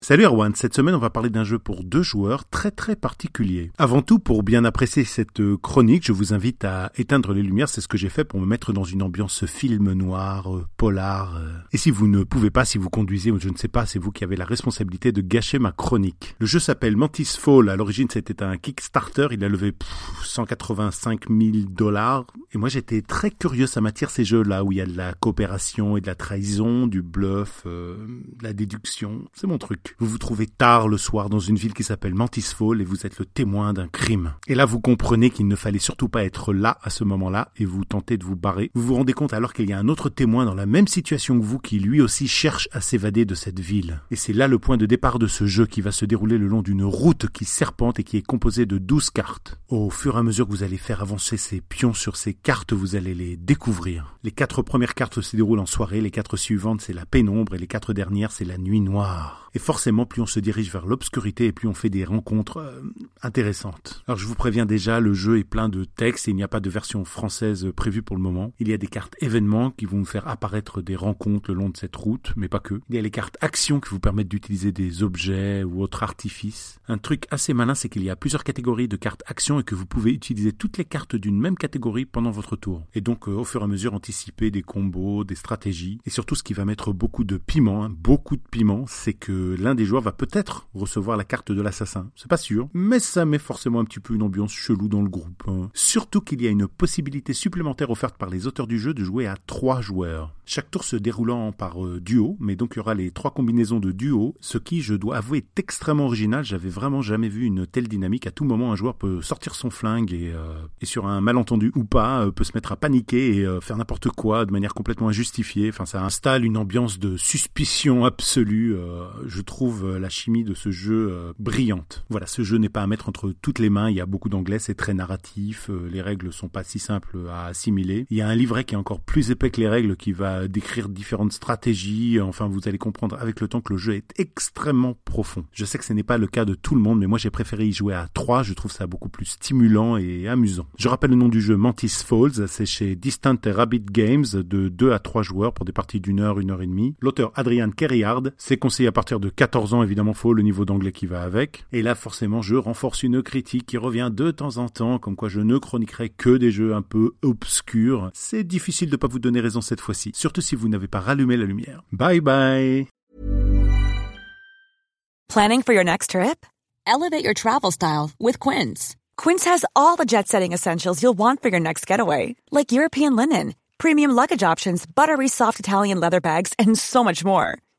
Salut Erwan, cette semaine on va parler d'un jeu pour deux joueurs très très particulier. Avant tout, pour bien apprécier cette euh, chronique, je vous invite à éteindre les lumières, c'est ce que j'ai fait pour me mettre dans une ambiance film noir, euh, polar. Euh. Et si vous ne pouvez pas, si vous conduisez je ne sais pas, c'est vous qui avez la responsabilité de gâcher ma chronique. Le jeu s'appelle Mantis Fall, à l'origine c'était un Kickstarter, il a levé 185 000 dollars. Et moi j'étais très curieux, ça m'attire ces jeux-là où il y a de la coopération et de la trahison, du bluff, de la déduction, c'est mon truc. Vous vous trouvez tard le soir dans une ville qui s'appelle Mantisfall et vous êtes le témoin d'un crime. Et là, vous comprenez qu'il ne fallait surtout pas être là à ce moment-là et vous tentez de vous barrer. Vous vous rendez compte alors qu'il y a un autre témoin dans la même situation que vous qui lui aussi cherche à s'évader de cette ville. Et c'est là le point de départ de ce jeu qui va se dérouler le long d'une route qui serpente et qui est composée de 12 cartes. Au fur et à mesure que vous allez faire avancer ces pions sur ces cartes, vous allez les découvrir. Les quatre premières cartes se déroulent en soirée, les quatre suivantes c'est la pénombre et les quatre dernières c'est la nuit noire. Plus on se dirige vers l'obscurité et plus on fait des rencontres euh, intéressantes. Alors je vous préviens déjà, le jeu est plein de textes et il n'y a pas de version française prévue pour le moment. Il y a des cartes événements qui vont vous faire apparaître des rencontres le long de cette route, mais pas que. Il y a les cartes actions qui vous permettent d'utiliser des objets ou autres artifices. Un truc assez malin, c'est qu'il y a plusieurs catégories de cartes actions et que vous pouvez utiliser toutes les cartes d'une même catégorie pendant votre tour. Et donc, euh, au fur et à mesure, anticiper des combos, des stratégies. Et surtout, ce qui va mettre beaucoup de piment, hein, beaucoup de piment, c'est que l'un des joueurs va peut-être recevoir la carte de l'assassin. C'est pas sûr, mais ça met forcément un petit peu une ambiance chelou dans le groupe. Hein. Surtout qu'il y a une possibilité supplémentaire offerte par les auteurs du jeu de jouer à trois joueurs. Chaque tour se déroulant par euh, duo, mais donc il y aura les trois combinaisons de duo, ce qui, je dois avouer, est extrêmement original. J'avais vraiment jamais vu une telle dynamique. À tout moment, un joueur peut sortir son flingue et, euh, sur un malentendu ou pas, euh, peut se mettre à paniquer et faire n'importe quoi de manière complètement injustifiée. Enfin, ça installe une ambiance de suspicion absolue. je trouve la chimie de ce jeu euh, brillante. Voilà, ce jeu n'est pas à mettre entre toutes les mains, il y a beaucoup d'anglais, c'est très narratif, euh, les règles sont pas si simples à assimiler. Il y a un livret qui est encore plus épais que les règles qui va décrire différentes stratégies, enfin vous allez comprendre avec le temps que le jeu est extrêmement profond. Je sais que ce n'est pas le cas de tout le monde, mais moi j'ai préféré y jouer à 3, je trouve ça beaucoup plus stimulant et amusant. Je rappelle le nom du jeu Mantis Falls, c'est chez Distant Rabbit Games de 2 à 3 joueurs pour des parties d'une heure, une heure et demie. L'auteur Adrian Kerryard, c'est conseillé à partir de 14 ans évidemment faut le niveau d'anglais qui va avec. Et là, forcément, je renforce une critique qui revient de temps en temps, comme quoi je ne chroniquerai que des jeux un peu obscurs. C'est difficile de pas vous donner raison cette fois-ci, surtout si vous n'avez pas rallumé la lumière. Bye bye! Planning for your next trip? Elevate your travel style with Quince. Quince has all the jet-setting essentials you'll want for your next getaway, like European linen, premium luggage options, buttery soft Italian leather bags, and so much more.